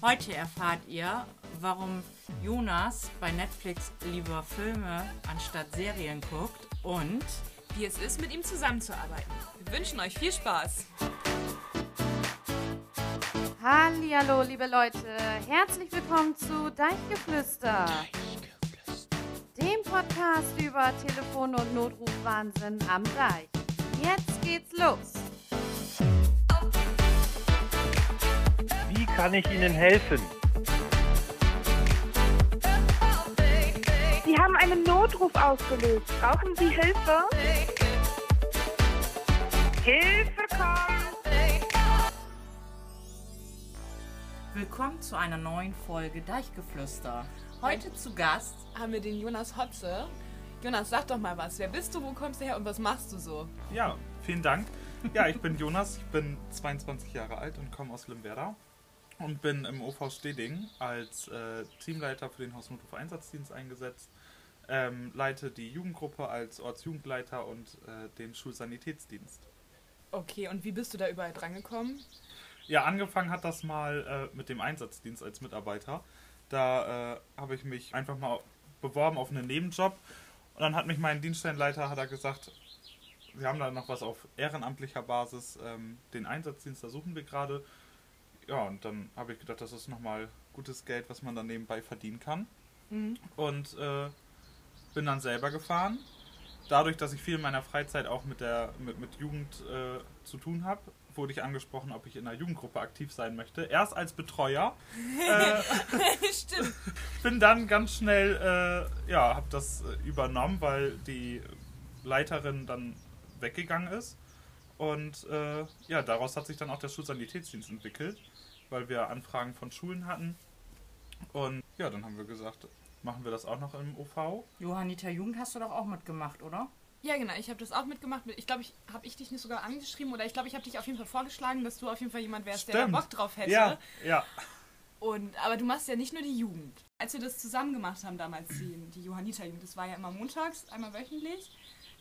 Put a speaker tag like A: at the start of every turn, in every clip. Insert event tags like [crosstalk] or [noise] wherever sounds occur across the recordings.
A: Heute erfahrt ihr, warum Jonas bei Netflix lieber Filme anstatt Serien guckt und
B: wie es ist, mit ihm zusammenzuarbeiten. Wir wünschen euch viel Spaß.
C: Hallo, liebe Leute, herzlich willkommen zu Deichgeflüster, dem Podcast über Telefon- und Notrufwahnsinn am Deich. Jetzt geht's los.
D: Kann ich Ihnen helfen?
E: Sie haben einen Notruf ausgelöst. Brauchen Sie Hilfe? Hilfe kommt!
A: willkommen zu einer neuen Folge Deichgeflüster. Heute zu Gast
B: Haben wir den Jonas Hotze. Jonas, sag doch mal was. Wer bist du, wo kommst du her und was machst du so?
F: Ja, vielen Dank. Ja, ich bin Jonas, ich bin 22 Jahre alt und komme aus Limwerder und bin im OV Steding als äh, Teamleiter für den Hausnotruf-Einsatzdienst eingesetzt. Ähm, leite die Jugendgruppe als Ortsjugendleiter und äh, den Schulsanitätsdienst.
B: Okay, und wie bist du da überall drangekommen?
F: Ja, angefangen hat das mal äh, mit dem Einsatzdienst als Mitarbeiter. Da äh, habe ich mich einfach mal beworben auf einen Nebenjob und dann hat mich mein Dienststellenleiter hat er gesagt, wir haben da noch was auf ehrenamtlicher Basis, ähm, den Einsatzdienst, da suchen wir gerade. Ja, und dann habe ich gedacht, das ist nochmal gutes Geld, was man dann nebenbei verdienen kann. Und äh, bin dann selber gefahren. Dadurch, dass ich viel in meiner Freizeit auch mit der mit, mit Jugend äh, zu tun habe, wurde ich angesprochen, ob ich in einer Jugendgruppe aktiv sein möchte. Erst als Betreuer. [laughs] äh, [laughs]
B: Stimmt. [laughs]
F: bin dann ganz schnell, äh, ja, habe das äh, übernommen, weil die Leiterin dann weggegangen ist. Und äh, ja, daraus hat sich dann auch der Schulsanitätsdienst entwickelt, weil wir Anfragen von Schulen hatten. Und ja, dann haben wir gesagt, machen wir das auch noch im OV.
A: Johanniter Jugend hast du doch auch mitgemacht, oder?
B: Ja, genau. Ich habe das auch mitgemacht. Ich glaube, ich habe ich dich nicht sogar angeschrieben oder ich glaube, ich habe dich auf jeden Fall vorgeschlagen, dass du auf jeden Fall jemand wärst, der da
F: Stimmt.
B: Bock drauf hätte.
F: Ja, ja.
B: Und, aber du machst ja nicht nur die Jugend. Als wir das zusammen gemacht haben damals, die, die Johanniter-Jugend, das war ja immer montags, einmal wöchentlich.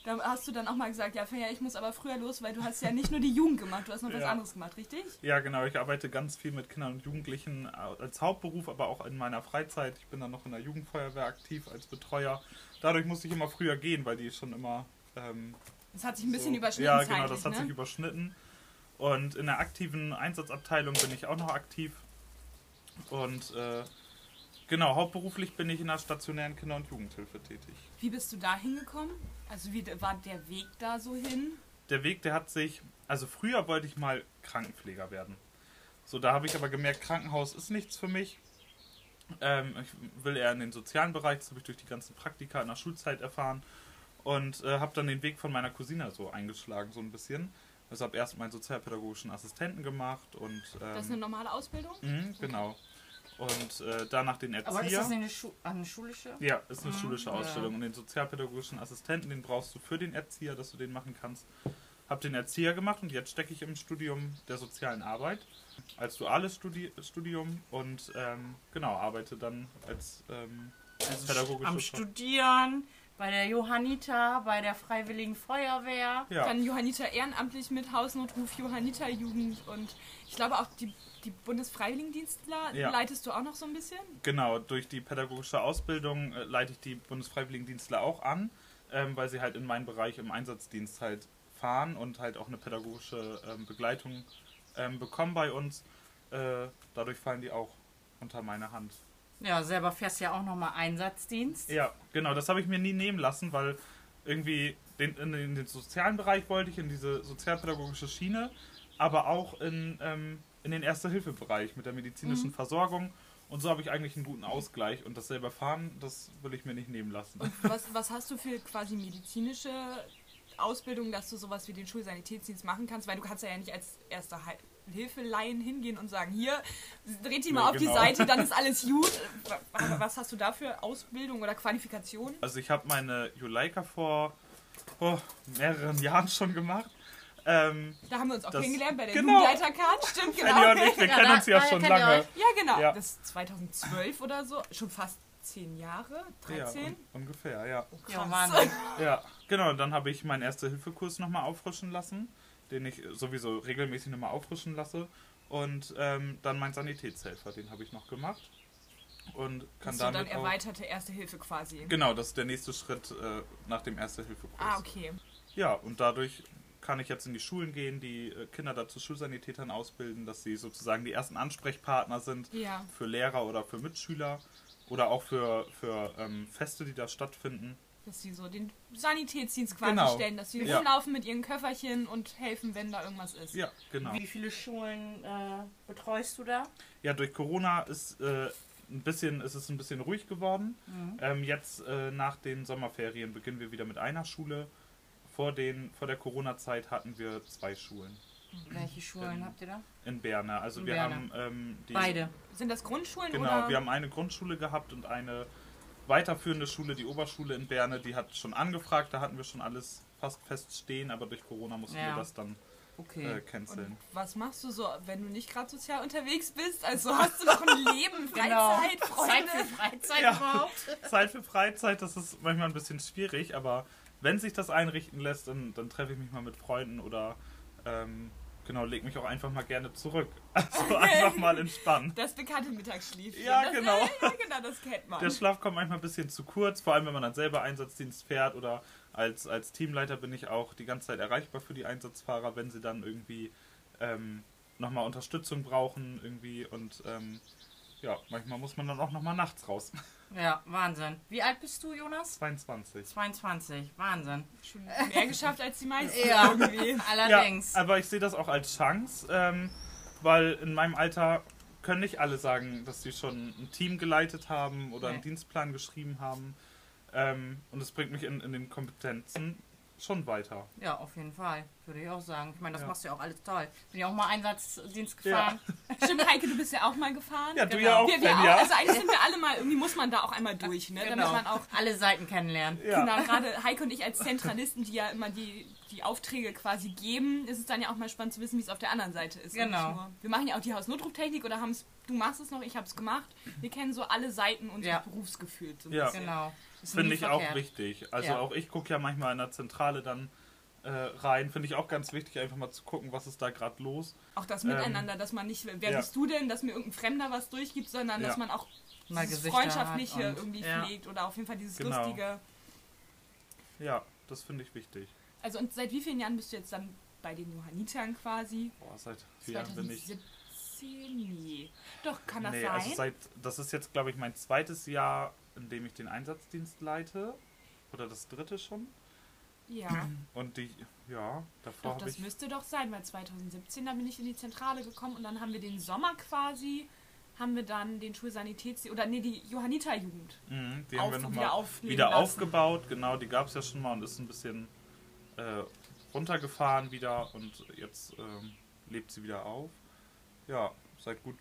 B: Da hast du dann auch mal gesagt, ja, Fenja, ich muss aber früher los, weil du hast ja nicht nur die Jugend gemacht, du hast noch was
F: Ja.
B: anderes gemacht, richtig?
F: Ja, genau. Ich arbeite ganz viel mit Kindern und Jugendlichen äh, als Hauptberuf, aber auch in meiner Freizeit. Ich bin dann noch in der Jugendfeuerwehr aktiv als Betreuer. Dadurch musste ich immer früher gehen, weil die schon immer ähm,
B: Das hat sich ein bisschen
F: so-
B: überschnitten
F: Ja, genau, das hat
B: ne?
F: sich überschnitten. Und in der aktiven Einsatzabteilung bin ich auch noch aktiv. Und äh, genau, hauptberuflich bin ich in der stationären Kinder- und Jugendhilfe tätig.
B: Wie bist du da hingekommen? Also wie war der Weg da so hin?
F: Der Weg, der hat sich, also früher wollte ich mal Krankenpfleger werden. So, da habe ich aber gemerkt, Krankenhaus ist nichts für mich. Ähm, ich will eher in den sozialen Bereich, das habe ich durch die ganzen Praktika in der Schulzeit erfahren. Und äh, habe dann den Weg von meiner Cousine so eingeschlagen, so ein bisschen. Also habe erst meinen sozialpädagogischen Assistenten gemacht und. Ähm,
B: Das ist eine normale Ausbildung?
F: Mhm, genau. Und äh, danach den Erzieher.
A: Aber ist das eine, Schu eine schulische?
F: Ja, ist eine schulische
A: ja.
F: Ausstellung. Und den sozialpädagogischen Assistenten, den brauchst du für den Erzieher, dass du den machen kannst. Hab den Erzieher gemacht und jetzt stecke ich im Studium der sozialen Arbeit als duales Studi Studium und ähm, genau arbeite dann als ähm,
A: Also
F: pädagogische
A: am Studieren, bei der Johanniter, bei der Freiwilligen Feuerwehr.
F: Ja,
B: Dann Johanniter ehrenamtlich mit Hausnotruf, Johanniter Jugend und ich glaube auch die, die Bundesfreiwilligendienstler
F: Ja.
B: leitest du auch noch so ein bisschen?
F: genau. Durch die pädagogische Ausbildung äh, leite ich die Bundesfreiwilligendienstler auch an, ähm, weil sie halt in meinen Bereich im Einsatzdienst halt fahren und halt auch eine pädagogische ähm, Begleitung ähm, bekommen bei uns. Äh, dadurch fallen die auch unter meine Hand.
A: Ja, selber fährst ja auch nochmal Einsatzdienst.
F: Ja, genau, das habe ich mir nie nehmen lassen, weil irgendwie den, in, in den sozialen Bereich wollte ich, in diese sozialpädagogische Schiene, aber auch in, ähm, in den Erste-Hilfe-Bereich mit der medizinischen Versorgung. Und so habe ich eigentlich einen guten Ausgleich und das selber fahren, das will ich mir nicht nehmen lassen.
B: Was, was hast du für quasi medizinische Ausbildung, dass du sowas wie den Schulsanitätsdienst machen kannst? Weil du kannst ja nicht als erster Hilfeleien hingehen und sagen, hier, dreht die mal
F: Nee,
B: auf
F: genau.
B: die Seite, dann ist alles [laughs] gut. Was hast du da für Ausbildung oder Qualifikation?
F: Also ich habe meine Juleika vor oh, mehreren Jahren schon gemacht. Ähm,
B: Da haben wir uns auch
F: Das-
B: kennengelernt bei der
F: genau.
B: Jugendleitercard. Stimmt, genau.
F: Fanny und ich, wir
A: Ja,
F: kennen
A: da-
F: uns ja schon lange.
B: Ja, genau.
F: Ja.
B: Das ist 2012 oder so. Schon fast zehn Jahre?
F: Ja,
B: 13?
F: un ungefähr, ja.
A: Ja, Wahnsinn.
F: Ja, genau. Dann habe ich meinen Erste-Hilfe-Kurs nochmal auffrischen lassen, den ich sowieso regelmäßig nochmal auffrischen lasse. Und ähm, dann mein Sanitätshelfer, den habe ich noch gemacht. Und kann
B: dann
F: damit auch,
B: erweiterte Erste Hilfe quasi.
F: Genau, das ist der nächste Schritt äh, nach dem Erste-Hilfe-Kurs.
B: Ah, okay.
F: Ja, und dadurch kann ich jetzt in die Schulen gehen, die äh, Kinder dazu Schulsanitätern ausbilden, dass sie sozusagen die ersten Ansprechpartner sind
B: Ja.
F: für Lehrer oder für Mitschüler oder auch für, für ähm, Feste, die da stattfinden.
B: Dass sie so den Sanitätsdienst quasi
F: Genau.
B: stellen, dass sie
F: Ja.
B: rumlaufen mit ihren Köfferchen und helfen, wenn da irgendwas ist.
F: Ja, genau.
A: Wie viele Schulen äh, betreust du da?
F: Ja, durch Corona ist äh, ein bisschen, ist es ein bisschen ruhig geworden. Ähm, jetzt äh, nach den Sommerferien beginnen wir wieder mit einer Schule. Vor, den, vor der Corona-Zeit hatten wir zwei Schulen
A: Welche Schulen habt ihr da?
F: in Berne. Also
A: In
F: wir
A: Berne.
F: haben ähm, die,
A: Beide.
B: Sind das Grundschulen
F: Genau,
B: oder?
F: wir haben eine Grundschule gehabt und eine weiterführende Schule, die Oberschule in Berne, die hat schon angefragt, da hatten wir schon alles fast feststehen, aber durch Corona mussten
A: Ja.
F: wir das dann
A: Okay.
F: äh, canceln.
B: und was machst du so, wenn du nicht gerade sozial unterwegs bist? Also hast du noch ein Leben, [laughs]
A: Genau.
B: Freizeit, Freunde?
A: Zeit für Freizeit
F: Ja.
A: überhaupt? [laughs]
F: Zeit für Freizeit, das ist manchmal ein bisschen schwierig, aber wenn sich das einrichten lässt, dann, dann treffe ich mich mal mit Freunden oder ähm, genau, leg mich auch einfach mal gerne zurück. [laughs] Also einfach mal entspannen.
B: Das bekannte Mittagsschläfchen.
F: Ja,
B: das,
F: genau. [laughs]
B: Ja, genau, das kennt man.
F: Der Schlaf kommt manchmal ein bisschen zu kurz, vor allem wenn man dann selber Einsatzdienst fährt oder als, als Teamleiter bin ich auch die ganze Zeit erreichbar für die Einsatzfahrer, wenn sie dann irgendwie ähm, nochmal Unterstützung brauchen irgendwie und ähm, ja, manchmal muss man dann auch nochmal nachts raus.
A: Ja, Wahnsinn. Wie alt bist du, Jonas?
F: 22.
A: 22. Wahnsinn.
B: Schon mehr geschafft als die meisten
A: Ja.
B: irgendwie. [laughs]
A: Allerdings.
F: Ja, aber ich sehe das auch als Chance, ähm, weil in meinem Alter können nicht alle sagen, dass sie schon ein Team geleitet haben oder einen
A: Nee.
F: Dienstplan geschrieben haben. Ähm, und es bringt mich in, in den Kompetenzen schon weiter.
A: Ja, auf jeden Fall. Würde ich auch sagen. Ich meine, das
F: Ja.
A: machst du ja auch alles toll. Bin ja auch mal Einsatzdienst gefahren. [laughs]
B: Stimmt, Heike, du bist ja auch mal gefahren.
F: Ja, du
A: Genau.
F: ja auch,
B: wir, wir auch,
F: ja.
B: also eigentlich sind wir alle mal, irgendwie muss man da auch einmal durch, ne?
A: Genau.
B: Damit man auch,
A: alle Seiten kennenlernen.
F: ja.
B: genau, gerade Heike und ich als Zentralisten, die ja immer die, die Aufträge quasi geben, ist es dann ja auch mal spannend zu wissen, wie es auf der anderen Seite ist.
A: Genau.
B: nur- Wir machen ja auch die Hausnotrufstechnik oder haben es, du machst es noch, ich habe es gemacht. Wir kennen so alle Seiten unseres
A: Ja.
B: Berufsgefühls. So
F: Ja.
A: Genau.
F: Finde ich auch
A: verkehrt.
F: wichtig. Also
A: Ja.
F: auch ich gucke ja manchmal in der Zentrale dann äh, rein. Finde ich auch ganz wichtig, einfach mal zu gucken, was ist da gerade los.
B: Auch das Miteinander, dass man nicht, wer
F: ja.
B: bist du denn, dass mir irgendein Fremder was durchgibt, sondern dass man auch
A: Mal
B: dieses Freundschaftliche irgendwie
A: ja.
B: pflegt oder auf jeden Fall dieses
F: Genau.
B: Lustige.
F: Ja, das finde ich wichtig.
B: Also und seit wie vielen Jahren bist du jetzt dann bei den Johannitern quasi?
F: Boah, seit vier Jahren bin ich.
B: 2017? Nee. Doch, kann das
F: Nee,
B: sein?
F: also seit, das ist jetzt, glaube ich, mein zweites Jahr, in dem ich den Einsatzdienst leite. Oder das dritte schon.
B: ja,
F: Und die, ja, davor
B: doch, das
F: ich.
B: müsste doch sein, weil 2017, da bin ich in die Zentrale gekommen und dann haben wir den Sommer quasi, haben wir dann den Schulsanitätsdienst, oder nee, die Johanniterjugend.
F: Mhm, die haben wir nochmal
B: wieder
F: wieder aufgebaut. Genau, die gab es ja schon mal und ist ein bisschen äh, runtergefahren wieder. Und jetzt ähm, lebt sie wieder auf. Ja, seit gut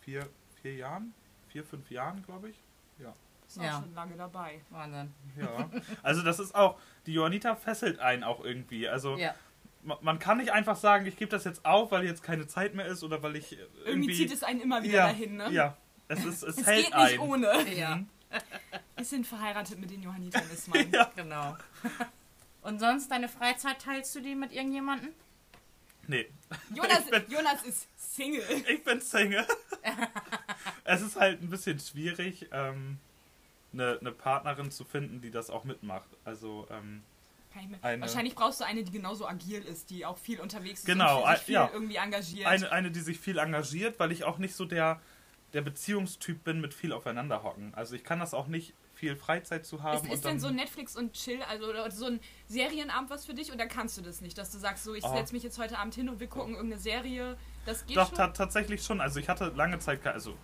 F: vier, vier Jahren. Vier, fünf Jahren, glaube ich. Ja.
B: Ist auch
A: Ja.
B: schon lange dabei.
A: Wahnsinn.
F: Ja. [laughs] Also das ist auch, die Johanniter fesselt einen auch irgendwie. Also
A: Ja.
F: ma- man kann nicht einfach sagen, ich gebe das jetzt auf, weil jetzt keine Zeit mehr ist oder weil ich äh,
B: Irgendwie,
F: irgendwie...
B: zieht es einen immer wieder
F: ja,
B: dahin, ne?
F: Ja, es, ist, es, [laughs]
B: Es
F: hält
B: geht
F: ein.
B: nicht ohne.
A: Ja,
B: Wir sind verheiratet mit den Johannitern, ist man. [laughs]
F: Ja.
A: genau. Und sonst, deine Freizeit teilst du die mit irgendjemandem?
F: Nee,
B: Jonas,
F: bin-
B: Jonas ist Single.
F: ich bin Single. [laughs] es ist halt ein bisschen schwierig, ähm, eine, eine Partnerin zu finden, die das auch mitmacht. Also, ähm, Eine-
B: Wahrscheinlich brauchst du eine, die genauso agil ist, die auch viel unterwegs ist
F: Genau,
B: und sich viel
F: ja.
B: irgendwie engagiert.
F: eine, eine, die sich viel engagiert, weil ich auch nicht so der, der Beziehungstyp bin mit viel aufeinander hocken. Also ich kann das auch nicht, viel Freizeit zu haben.
B: ist ist denn so Netflix und Chill, also oder so ein Serienabend was für dich oder kannst du das nicht, dass du sagst, so ich
F: Oh.
B: setze mich jetzt heute Abend hin und wir gucken irgendeine Serie, das geht
F: Doch,
B: schon?
F: ta tatsächlich schon. Also ich hatte lange Zeit, also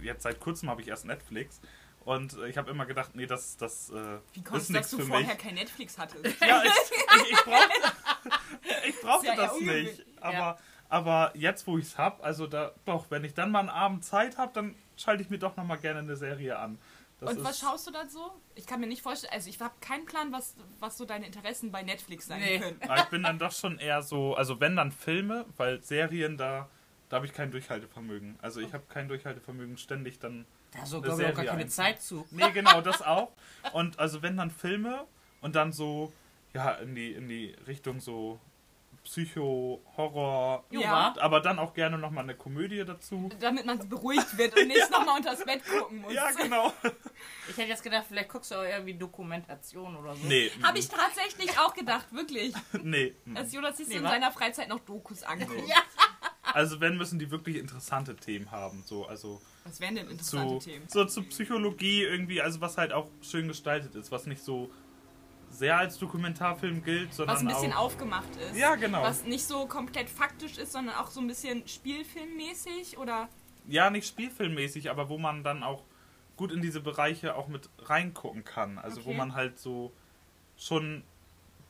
F: jetzt seit kurzem habe ich erst Netflix und äh, ich habe immer gedacht, nee, das, das äh,
B: Wie
F: ist
B: kommst du, dass
F: nichts
B: du
F: für
B: vorher
F: mich.
B: kein Netflix hattest? [laughs]
F: Ja, ich, ich, ich brauchte, [laughs] ich brauchte
B: ja
F: das nicht. Aber,
A: Ja.
F: aber jetzt, wo ich es habe, also da, doch, wenn ich dann mal einen Abend Zeit habe, dann schalte ich mir doch nochmal gerne eine Serie an. Das
B: und was schaust du da so? Ich kann mir nicht vorstellen, also ich habe keinen Plan, was, was so deine Interessen bei Netflix sein
A: Nee.
B: können.
F: Aber ich bin dann doch schon eher so, also wenn dann Filme, weil Serien, da, da habe ich kein Durchhaltevermögen. Also ich habe kein Durchhaltevermögen, ständig dann
A: Da so glaube ich auch gar keine
F: einfach.
A: Zeit zu.
F: Nee, genau, das auch. Und also wenn dann Filme und dann so, ja, in die, in die Richtung so Psycho, Horror,
B: Ja.
F: aber dann auch gerne nochmal eine Komödie dazu.
B: Damit man beruhigt wird und nicht nochmal unters Bett gucken muss.
F: Ja, genau. [laughs]
A: Ich hätte jetzt gedacht, vielleicht guckst du auch irgendwie Dokumentation oder so.
F: Nee,
B: Habe ich tatsächlich auch gedacht, wirklich.
F: nee.
B: Dass Jonas sich
A: Nee,
B: in
A: wa?
B: seiner Freizeit noch Dokus anguckt.
A: Ja.
F: Also wenn müssen die wirklich interessante Themen haben, so also
B: Was wären denn interessante
F: zu,
B: Themen?
F: so zu Psychologie irgendwie, also was halt auch schön gestaltet ist, was nicht so sehr als Dokumentarfilm gilt, sondern
B: Was ein bisschen
F: auch
B: aufgemacht ist.
F: Ja, genau.
B: Was nicht so komplett faktisch ist, sondern auch so ein bisschen spielfilmmäßig oder.
F: ja nicht spielfilmmäßig, aber wo man dann auch gut in diese Bereiche auch mit reingucken kann, also wo
B: Okay.
F: man halt so schon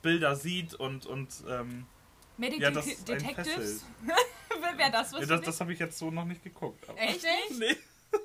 F: Bilder sieht und und ähm,
B: Medical
F: ja, das
B: Detectives? [laughs] Wäre das was
F: Ja, das, das habe ich jetzt so noch nicht geguckt.
A: Echt nicht?
F: Nee.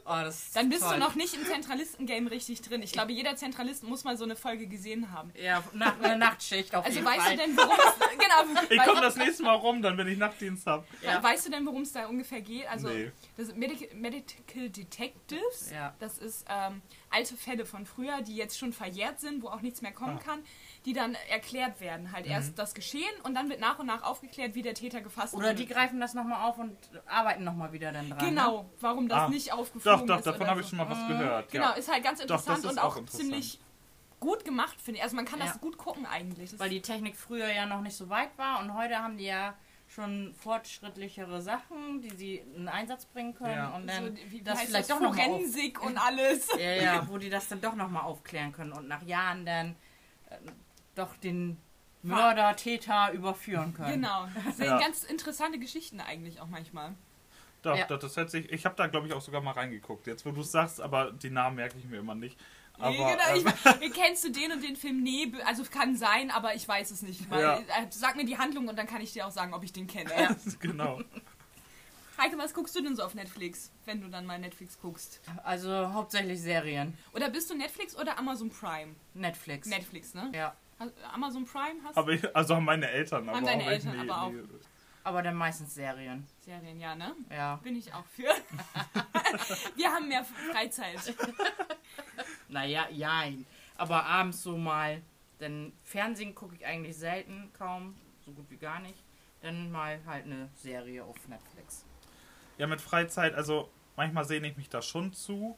A: Oh,
B: Dann bist
A: toll.
B: du noch nicht im Zentralisten-Game richtig drin. Ich glaube, jeder Zentralist muss mal so eine Folge gesehen haben.
A: Ja, nach eine [laughs] Nachtschicht auf
B: Also
A: jeden
B: weißt
A: Fall.
B: du denn, worum es [laughs] genau,
F: Ich komme das nächste Mal rum, dann wenn ich Nachtdienst habe.
A: Ja.
B: weißt du denn, worum es da ungefähr geht? Also
F: Nee.
B: das Medical, Medical Detectives.
A: Ja.
B: Das ist ähm, alte Fälle von früher, die jetzt schon verjährt sind, wo auch nichts mehr kommen
F: Ah.
B: kann, die dann erklärt werden. Halt
F: Mhm.
B: erst das Geschehen und dann wird nach und nach aufgeklärt, wie der Täter gefasst
A: Oder
B: wurde.
A: die greifen das nochmal auf und arbeiten nochmal wieder dann dran. Ne?
B: Genau, warum das
F: Ah.
B: nicht aufgeflogen
F: Doch, doch,
B: ist.
F: davon
B: oder
F: habe ich
B: so.
F: schon mal was gehört.
B: Genau,
F: Ja.
B: ist halt ganz interessant
F: ist
B: und
F: auch
B: auch
F: interessant.
B: ziemlich gut gemacht, finde ich. Also man kann
A: Ja.
B: das gut gucken eigentlich. Das
A: Weil die Technik früher ja noch nicht so weit war und heute haben die ja schon fortschrittlichere Sachen, die sie in Einsatz bringen können
F: Ja.
A: und dann
B: so, wie, wie
A: das vielleicht
B: das?
A: doch auf,
B: Forensik und alles.
A: ja, ja, [laughs] wo die das dann doch nochmal aufklären können und nach Jahren dann äh, doch den Mörder, Täter überführen können.
B: Genau. Das sind
F: Ja.
B: ganz interessante Geschichten eigentlich auch manchmal.
F: Doch,
A: Ja.
F: das, das hört sich. Ich habe da, glaube ich, auch sogar mal reingeguckt. Jetzt, wo du es sagst, aber die Namen merke ich mir immer nicht. Aber,
B: genau,
F: ähm, [laughs]
B: ich, kennst du den und den Film? Nee, also kann sein, aber ich weiß es nicht. Weil,
F: Ja.
B: äh, Sag mir die Handlung und dann kann ich dir auch sagen, ob ich den kenne.
A: Ja. [laughs]
F: genau.
B: Heike, was guckst du denn so auf Netflix, wenn du dann mal Netflix guckst?
A: Also hauptsächlich Serien.
B: Oder bist du Netflix oder Amazon Prime?
A: Netflix.
B: Netflix, ne?
A: ja.
B: Amazon Prime hast
F: Aber ich, also haben meine Eltern.
B: Haben
F: aber
B: deine
F: auch
B: Eltern aber auch.
A: Aber dann meistens Serien.
B: Serien, ja, ne?
A: Ja.
B: Bin ich auch für. [laughs] Wir haben mehr Freizeit. [laughs]
A: Naja, jein. Aber abends so mal. Denn Fernsehen gucke ich eigentlich selten, kaum, so gut wie gar nicht. Dann mal halt eine Serie auf Netflix.
F: Ja, mit Freizeit, also manchmal sehne ich mich da schon zu.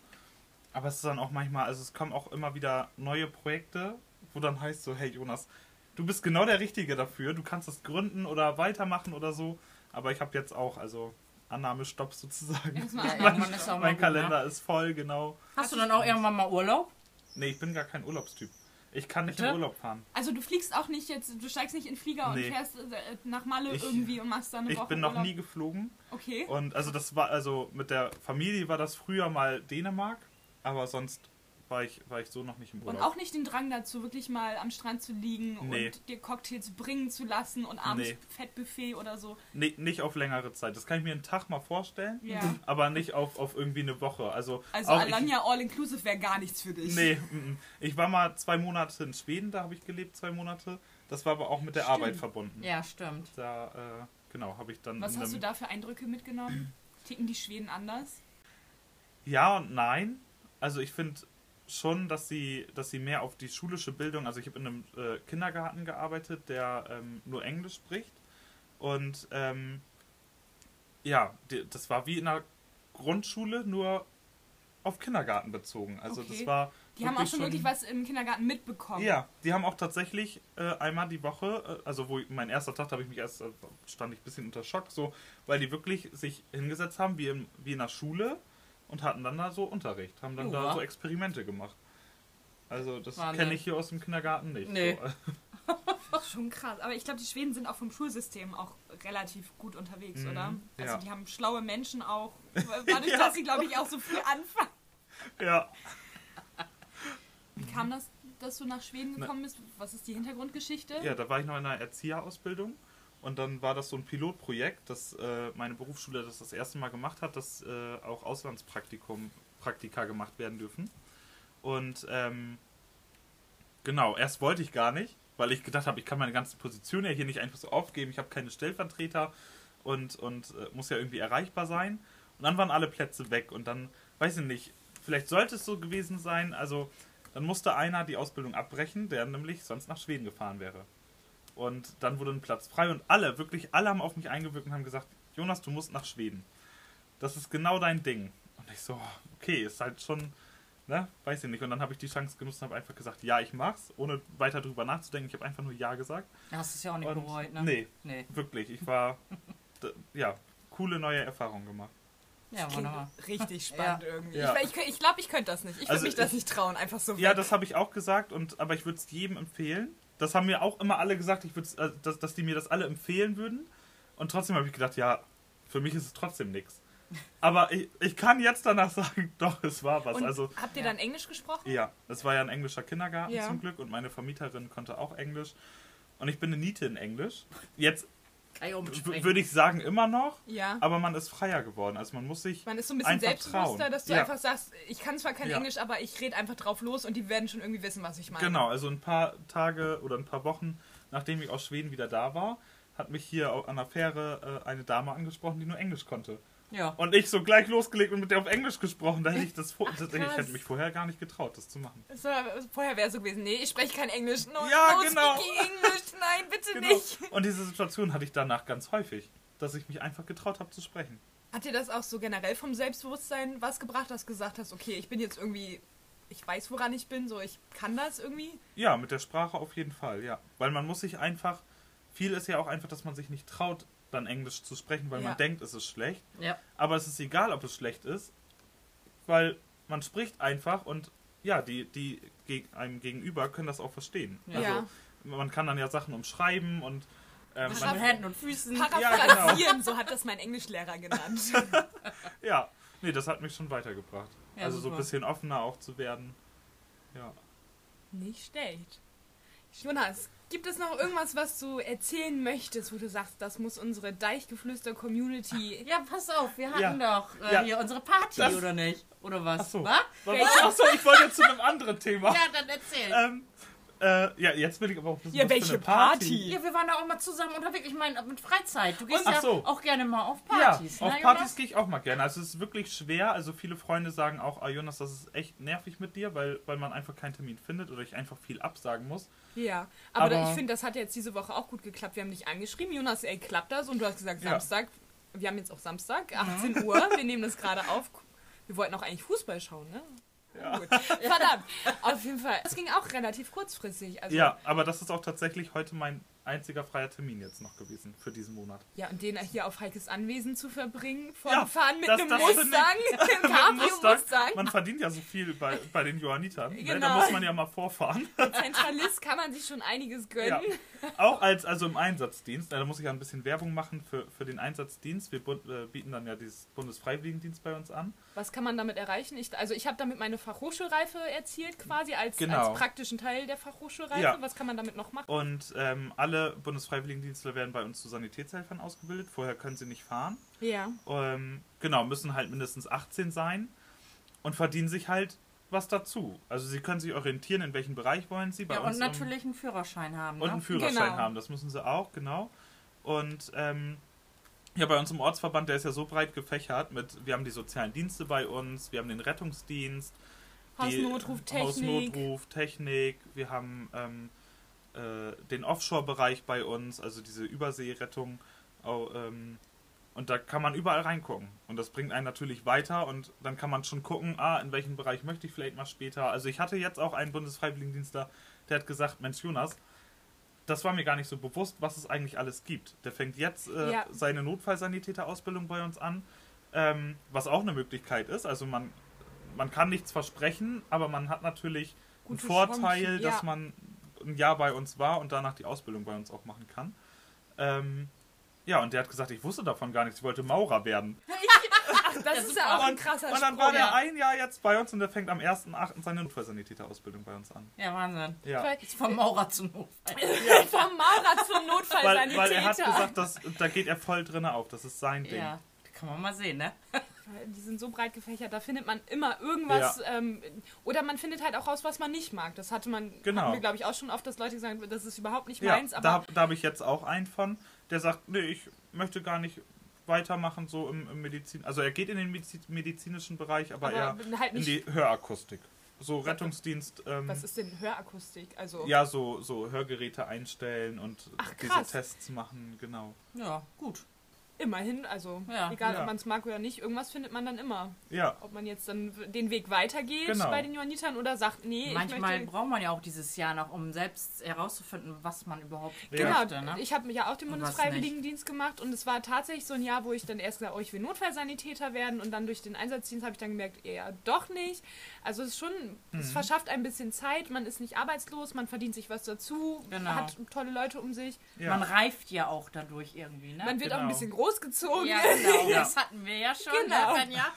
F: Aber es ist dann auch manchmal, also es kommen auch immer wieder neue Projekte, wo dann heißt so, hey Jonas, du bist genau der Richtige dafür. Du kannst das gründen oder weitermachen oder so. Aber ich habe jetzt auch, also Annahmestopp sozusagen.
B: Erstmal [laughs]
A: Ja,
B: an-
A: irgendwann ist
F: mein
A: gut,
F: Kalender ist voll, genau.
A: Ne? Hast du dann auch irgendwann mal Urlaub?
F: Nee, ich bin gar kein Urlaubstyp. Ich kann nicht
A: Bitte?
F: in Urlaub fahren.
B: Also du fliegst auch nicht jetzt, du steigst nicht in den Flieger
F: Nee.
B: und fährst äh, nach Malle
F: Ich-
B: irgendwie und machst dann eine
F: Ich
B: Woche
F: bin noch
B: Urlaub.
F: nie geflogen.
B: Okay.
F: Und also das war, also mit der Familie war das früher mal Dänemark, aber sonst war ich, war ich so noch nicht im
B: Und
F: Urlaub.
B: auch nicht den Drang dazu, wirklich mal am Strand zu liegen
F: Nee.
B: und dir Cocktails bringen zu lassen und abends
F: Nee.
B: Fettbuffet oder so.
F: Nee, nicht auf längere Zeit. Das kann ich mir einen Tag mal vorstellen,
B: Ja.
F: aber nicht auf, auf irgendwie eine Woche. Also,
B: Also Alanya All Inclusive wäre gar nichts für dich.
F: Ich, nee, mm, mm. ich war mal zwei Monate in Schweden, da habe ich gelebt, zwei Monate. Das war aber auch mit der
B: Stimmt.
F: Arbeit verbunden.
A: Ja, stimmt.
F: Da, äh, genau, habe ich dann.
B: Was hast du da für Eindrücke mitgenommen? Ticken die Schweden anders?
F: Ja und nein. Also ich finde schon, dass sie, dass sie mehr auf die schulische Bildung, also ich habe in einem äh, Kindergarten gearbeitet, der ähm, nur Englisch spricht. Und ähm, ja, die, das war wie in einer Grundschule, nur auf Kindergarten bezogen. Also
B: Okay.
F: das war.
B: Die haben auch
F: wirklich
B: schon wirklich was im Kindergarten mitbekommen.
F: Ja, die haben auch tatsächlich äh, einmal die Woche, äh, also wo ich, mein erster Tag, da habe ich mich erst, äh, stand ich ein bisschen unter Schock, so, weil die wirklich sich hingesetzt haben, wie, im, wie in der Schule und hatten dann da so Unterricht, haben dann da
A: Ja.
F: so Experimente gemacht. Also das kenne ich hier aus dem Kindergarten nicht.
A: Nee.
F: So, [laughs]
B: Das ist schon krass. Aber ich glaube, die Schweden sind auch vom Schulsystem auch relativ gut unterwegs,
F: Mhm,
B: oder? Also
F: ja.
B: die haben schlaue Menschen auch. [laughs] Dadurch,
F: Ja.
B: dass sie, glaube ich, auch so früh [laughs] anfangen.
F: ja.
B: Wie kam das, dass du nach Schweden gekommen bist? Was ist die Hintergrundgeschichte?
F: ja, da war ich noch in einer Erzieherausbildung und dann war das so ein Pilotprojekt, das äh, meine Berufsschule das das erste Mal gemacht hat, dass äh, auch Auslandspraktikum Praktika gemacht werden dürfen. Und ähm, genau, erst wollte ich gar nicht, weil ich gedacht habe, ich kann meine ganze Position ja hier nicht einfach so aufgeben. Ich habe keine Stellvertreter und, und äh, muss ja irgendwie erreichbar sein. Und dann waren alle Plätze weg und dann, weiß ich nicht, vielleicht sollte es so gewesen sein, also dann musste einer die Ausbildung abbrechen, der nämlich sonst nach Schweden gefahren wäre. Und dann wurde ein Platz frei und alle, wirklich alle haben auf mich eingewirkt und haben gesagt, Jonas, du musst nach Schweden. Das ist genau dein Ding. Und ich so, okay, ist halt schon, ne, weiß ich nicht. Und dann habe ich die Chance genutzt und habe einfach gesagt, ja, ich mach's, ohne weiter drüber nachzudenken. Ich habe einfach nur Ja gesagt.
A: Hast du es ja auch nicht
F: Und
A: bereut, ne?
F: Nee,
A: Nee.
F: wirklich. Ich war, [laughs] d- ja, coole neue Erfahrungen gemacht.
A: Ja, wunderbar.
B: richtig [laughs] spannend irgendwie.
F: Ja.
B: Ich, ich, ich glaube, ich könnte das nicht. Ich würde
F: Also
B: mich das
F: ich-
B: nicht trauen, einfach so
F: Ja,
B: weg.
F: das habe ich auch gesagt, und, aber ich würde es jedem empfehlen. Das haben mir auch immer alle gesagt, ich würd's, äh, dass, dass die mir das alle empfehlen würden. Und trotzdem habe ich gedacht, ja, für mich ist es trotzdem nichts. Aber ich, ich kann jetzt danach [laughs] sagen, doch, es war was.
B: Und
F: also,
B: habt ihr
A: Ja.
B: dann Englisch gesprochen?
F: ja, es war ja ein englischer Kindergarten
B: Ja.
F: zum Glück und meine Vermieterin konnte auch Englisch. Und ich bin eine Niete in Englisch. Jetzt Würde ich sagen, immer noch,
B: Ja.
F: aber man ist freier geworden. Also man muss sich.
B: Man ist so ein bisschen selbstbewusster,
F: trauen.
B: dass du
F: Ja.
B: einfach sagst, ich kann zwar kein
F: Ja.
B: Englisch, aber ich rede einfach drauf los und die werden schon irgendwie wissen, was ich meine.
F: Genau, also ein paar Tage oder ein paar Wochen, nachdem ich aus Schweden wieder da war, hat mich hier an der Fähre äh, eine Dame angesprochen, die nur Englisch konnte.
A: Ja.
F: Und ich so gleich losgelegt und mit der auf Englisch gesprochen. Da hätte ich das das, ich
B: krass.
F: hätte mich vorher gar nicht getraut, das zu machen.
B: So, vorher wäre es so gewesen, nee, ich spreche kein Englisch. No,
F: Ja,
B: no
F: genau.
B: English, nein, bitte
F: Genau.
B: nicht.
F: Und diese Situation hatte ich danach ganz häufig, dass ich mich einfach getraut habe zu sprechen.
B: Hat dir das auch so generell vom Selbstbewusstsein was gebracht, dass du gesagt hast, okay, ich bin jetzt irgendwie, ich weiß, woran ich bin, so ich kann das irgendwie?
F: Ja, mit der Sprache auf jeden Fall, ja. Weil man muss sich einfach, viel ist ja auch einfach, dass man sich nicht traut, dann Englisch zu sprechen, weil
B: Ja.
F: man denkt, es ist schlecht.
A: Ja.
F: Aber es ist egal, ob es schlecht ist, weil man spricht einfach und ja, die, die geg- einem gegenüber können das auch verstehen.
A: Ja.
F: Also
B: Ja.
F: man kann dann ja Sachen umschreiben und ähm,
A: Mit
F: man,
A: Händen und Füßen.
B: Paraphrasieren, so hat das mein Englischlehrer genannt. [laughs]
F: ja, nee, das hat mich schon weitergebracht.
A: Ja,
F: also so ein
A: super.
F: bisschen offener auch zu werden. Ja.
B: Nicht schlecht. Jonas, gibt es noch irgendwas, was du erzählen möchtest, wo du sagst, das muss unsere Deichgeflüster-Community...
A: Ja, pass auf, wir hatten
F: Ja.
A: doch äh,
F: Ja.
A: hier unsere Party,
F: Das-
A: oder nicht? Oder was?
F: Ach so.
A: Was?
F: Achso, ich wollte jetzt zu einem anderen Thema.
A: Ja, dann erzähl.
F: Ähm, äh, ja, jetzt will ich aber auch wissen,
B: Ja,
F: was für
B: welche
F: eine Party.
B: Party?
A: Ja, wir waren da auch mal zusammen unterwegs. Ich meine, mit Freizeit. Du gehst
F: Ach
A: ja
F: so.
A: auch gerne mal auf
F: Ja,
A: Partys.
F: auf
A: ne,
F: Partys
A: Jonas?
F: gehe ich auch mal gerne. Also es ist wirklich schwer. Also viele Freunde sagen auch, ah Jonas, das ist echt nervig mit dir, weil, weil man einfach keinen Termin findet oder ich einfach viel absagen muss.
B: Ja, aber,
F: Aber-
B: ich finde, das hat jetzt diese Woche auch gut geklappt. Wir haben dich angeschrieben, Jonas, ey, klappt das? Und du hast gesagt,
F: Ja.
B: Samstag, wir haben jetzt auch Samstag, 18 Uhr, wir nehmen das gerade auf. Wir wollten auch eigentlich Fußball schauen, ne?
F: Ja.
B: Gut. Verdammt. Auf jeden Fall. Das ging auch relativ kurzfristig. Also,
F: Ja, aber das ist auch tatsächlich heute mein einziger freier Termin jetzt noch gewesen für diesen Monat.
B: Ja, und den hier auf Heikes Anwesen zu verbringen, von
F: Ja,
B: Fahren mit
F: das-
B: einem
F: das
B: Mustang, [laughs] [laughs] Cabrio
F: Mustang.
B: Mustang.
F: Man verdient ja so viel bei, bei den Johannitern. Ne? Da
B: Genau.
F: muss man ja mal vorfahren.
B: Zentralist kann man sich schon einiges gönnen.
F: Ja. Auch als, also im Einsatzdienst, da muss ich ja ein bisschen Werbung machen für, für den Einsatzdienst. Wir äh, bieten dann ja dieses Bundesfreiwilligendienst bei uns an.
B: Was kann man damit erreichen? Ich, also ich habe damit meine Fachhochschulreife erzielt quasi als,
F: Genau.
B: als praktischen Teil der Fachhochschulreife.
F: Ja.
B: Was kann man damit noch machen?
F: Und ähm, alle Bundesfreiwilligendienstler werden bei uns zu Sanitätshelfern ausgebildet. Vorher können sie nicht fahren.
B: Ja.
F: Ähm, genau, müssen halt mindestens 18 sein und verdienen sich halt was dazu. Also sie können sich orientieren, in welchem Bereich wollen sie. Bei
A: Ja,
F: uns
A: und natürlich einen Führerschein haben.
F: und
A: ne?
F: einen Führerschein
B: Genau.
F: haben. Das müssen sie auch, genau. Und ähm, ja, bei uns im Ortsverband, der ist ja so breit gefächert mit, wir haben die sozialen Dienste bei uns, wir haben den Rettungsdienst, die
B: Hausnotruf, Technik.
F: Hausnotruf, Technik, wir haben ähm, äh, den Offshore-Bereich bei uns, also diese Überseerettung. Au- ähm, und da kann man überall reingucken. Und das bringt einen natürlich weiter und dann kann man schon gucken, ah, in welchem Bereich möchte ich vielleicht mal später. Also ich hatte jetzt auch einen Bundesfreiwilligendienstler, der hat gesagt, Mensch Jonas, das war mir gar nicht so bewusst, was es eigentlich alles gibt. Der fängt jetzt äh,
B: Ja.
F: seine Notfallsanitäterausbildung bei uns an, ähm, was auch eine Möglichkeit ist. Also man, man kann nichts versprechen, aber man hat natürlich einen
B: Gute
F: Vorteil,
B: Chancen,
F: dass
B: ja.
F: man ein Jahr bei uns war und danach die Ausbildung bei uns auch machen kann. Ähm, ja, und der hat gesagt, ich wusste davon gar nichts, ich wollte Maurer werden. [laughs]
B: Das ist ja auch ein krasser
F: und dann
B: Sprung.
F: war der
A: ja.
F: ein Jahr jetzt bei uns und der fängt am 1.8. seine Notfallsanitäterausbildung bei uns an.
A: Ja, Wahnsinn.
F: Ja.
B: Weil-
A: Ist vom Maurer zum Notfall. [laughs]
B: Vom Maurer zum
F: Weil,
B: Notfallsanitäter.
F: weil er hat gesagt, dass, da geht er voll drin auf, das ist sein Ding.
A: Ja, kann man mal sehen, ne? [laughs]
B: Die sind so breit gefächert, da findet man immer irgendwas. Ähm, oder man findet halt auch raus, was man nicht mag. Das hatte man,
F: Genau.
B: hatten wir, glaube ich, auch schon oft, dass Leute sagen, das ist überhaupt nicht
F: Ja,
B: meins. Aber
F: da, da habe ich jetzt auch einen von, der sagt, nee, ich möchte gar nicht weitermachen so im, im Medizin. Also er geht in den Medizi- medizinischen Bereich, aber,
B: Aber
F: eher
B: halt
F: in die Hörakustik. so Rettungsdienst. Ähm,
B: Was ist denn Hörakustik? Also
F: ja, so, so Hörgeräte einstellen und
B: Ach,
F: diese
B: krass.
F: Tests machen, genau.
A: Ja, gut.
B: Immerhin, also
A: Ja.
B: egal
F: Ja.
B: ob man es mag oder nicht, irgendwas findet man dann immer.
F: Ja,
B: Ob man jetzt dann den Weg weitergeht
F: Genau.
B: bei den Johannitern oder sagt, nee, ich
A: Manchmal
B: möchte...
A: braucht man ja auch dieses Jahr noch, um selbst herauszufinden, was man überhaupt
F: Ja.
B: Genau,
A: möchte. Ne?
B: ich habe ja auch den Bundesfreiwilligendienst gemacht und es war tatsächlich so ein Jahr, wo ich dann erst gesagt, oh, ich will Notfallsanitäter werden und dann durch den Einsatzdienst habe ich dann gemerkt, eher doch nicht. Also es ist schon, es
F: Mhm.
B: verschafft ein bisschen Zeit, man ist nicht arbeitslos, man verdient sich was dazu,
A: Genau.
B: hat tolle Leute um sich,
F: ja.
A: Man reift ja auch dadurch irgendwie. Ne?
B: man wird auch ein
F: Genau.
B: bisschen großgezogen.
A: ja, [laughs] genau.
F: Ja.
A: Das hatten wir ja schon.
B: Genau.
A: Ne, ja.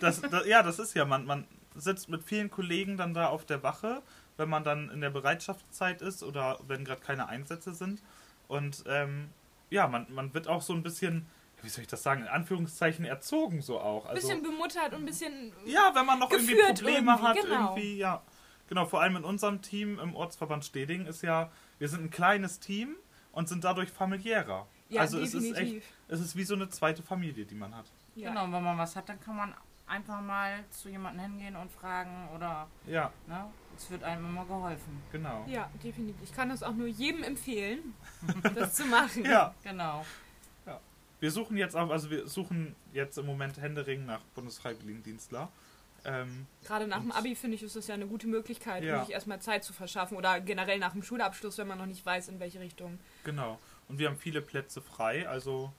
F: Das, das, ja, das ist ja, man, man sitzt mit vielen Kollegen dann da auf der Wache, wenn man dann in der Bereitschaftszeit ist oder wenn gerade keine Einsätze sind. Und ähm, ja, man, man wird auch so ein bisschen, wie soll ich das sagen, in Anführungszeichen erzogen so auch.
B: Ein
F: Also,
B: bisschen bemuttert und ein bisschen...
F: ja, wenn man noch irgendwie Probleme
B: irgendwie,
F: hat,
B: genau.
F: irgendwie, ja. Genau, vor allem in unserem Team im Ortsverband Steding ist ja, wir sind ein kleines Team und sind dadurch familiärer.
B: Ja,
F: also es ist echt,
B: definitiv.
F: es ist wie so eine zweite Familie, die man hat.
B: Ja.
A: Genau, wenn man was hat, dann kann man einfach mal zu jemandem hingehen und fragen oder
F: Ja,
A: ne, es wird einem immer geholfen.
F: genau.
B: Ja, definitiv. Ich kann das auch nur jedem empfehlen, [laughs] das zu machen.
F: Ja,
A: Genau.
F: wir suchen jetzt auch, also wir suchen jetzt im Moment Händering nach Bundesfreiwilligendienstler. Ähm,
B: Gerade nach dem Abi finde ich, ist das ja eine gute Möglichkeit,
F: Ja.
B: um sich erstmal Zeit zu verschaffen oder generell nach dem Schulabschluss, wenn man noch nicht weiß, in welche Richtung.
F: genau. Und wir haben viele Plätze frei, also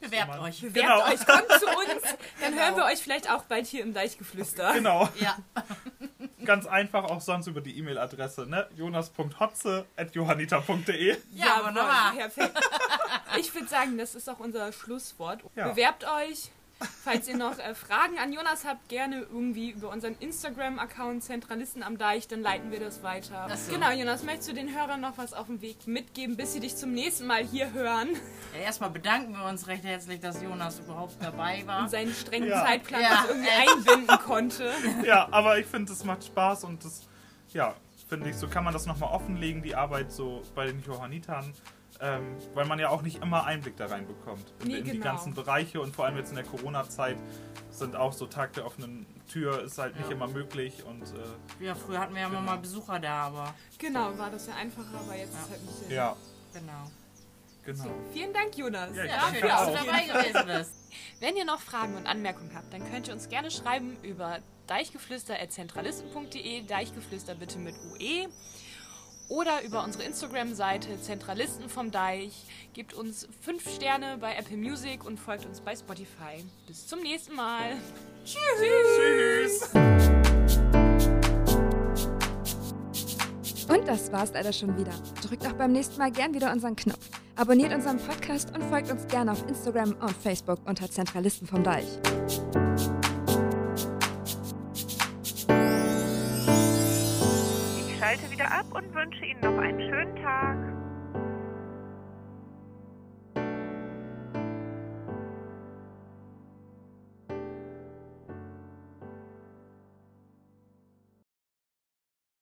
A: Bewerbt euch.
B: Bewerbt
F: Genau.
B: euch, kommt zu [laughs] uns, dann
A: Genau.
B: hören wir euch vielleicht auch bald hier im Deichgeflüster.
F: genau. [laughs]
A: Ja, [laughs]
F: Ganz einfach auch sonst über die E-Mail-Adresse, ne? jonas.hotze.johannita.de.
A: Ja, wunderbar.
B: Perfekt. Ich würde sagen, das ist auch unser Schlusswort.
F: Ja.
B: Bewerbt euch. Falls ihr noch äh, Fragen an Jonas habt, gerne irgendwie über unseren Instagram-Account Zentralisten am Deich, dann leiten wir das weiter.
A: So.
B: Genau, Jonas, möchtest du den Hörern noch was auf dem Weg mitgeben, bis sie dich zum nächsten Mal hier hören
A: Ja, erstmal bedanken wir uns recht herzlich, dass Jonas überhaupt dabei war.
B: und seinen strengen
F: Ja.
B: Zeitplan
A: Ja,
B: das irgendwie
A: echt.
B: einbinden konnte? [laughs]
F: Ja, aber ich finde, es macht Spaß und das, ja, finde ich, so kann man das nochmal offenlegen, die Arbeit so bei den Johannitern. Ähm, weil man ja auch nicht immer Einblick da reinbekommt in,
B: Nee,
F: in die
B: genau.
F: ganzen Bereiche und vor allem jetzt in der Corona-Zeit sind auch so Tag der offenen Tür ist halt nicht
A: Ja.
F: immer möglich und äh,
A: Ja, früher hatten wir ja immer mal Besucher da, aber
B: Genau, war das ja einfacher, aber jetzt ist halt nicht so.
F: ja,
A: genau.
F: genau.
B: Vielen Dank, Jonas.
F: Ja,
A: Ja, schön, dass du dabei gewesen bist. [laughs]
B: Wenn ihr noch Fragen und Anmerkungen habt, dann könnt ihr uns gerne schreiben über deichgeflüster.zentralisten.de, Deichgeflüster bitte mit UE. Oder über unsere Instagram-Seite Zentralisten vom Deich. Gebt uns 5 Sterne bei Apple Music und folgt uns bei Spotify. Bis zum nächsten Mal.
F: Tschüss!
G: Und das war's leider schon wieder. Drückt auch beim nächsten Mal gern wieder unseren Knopf. Abonniert unseren Podcast und folgt uns gerne auf Instagram und Facebook unter Zentralisten vom Deich.
E: Schalte wieder ab und wünsche Ihnen noch einen schönen Tag.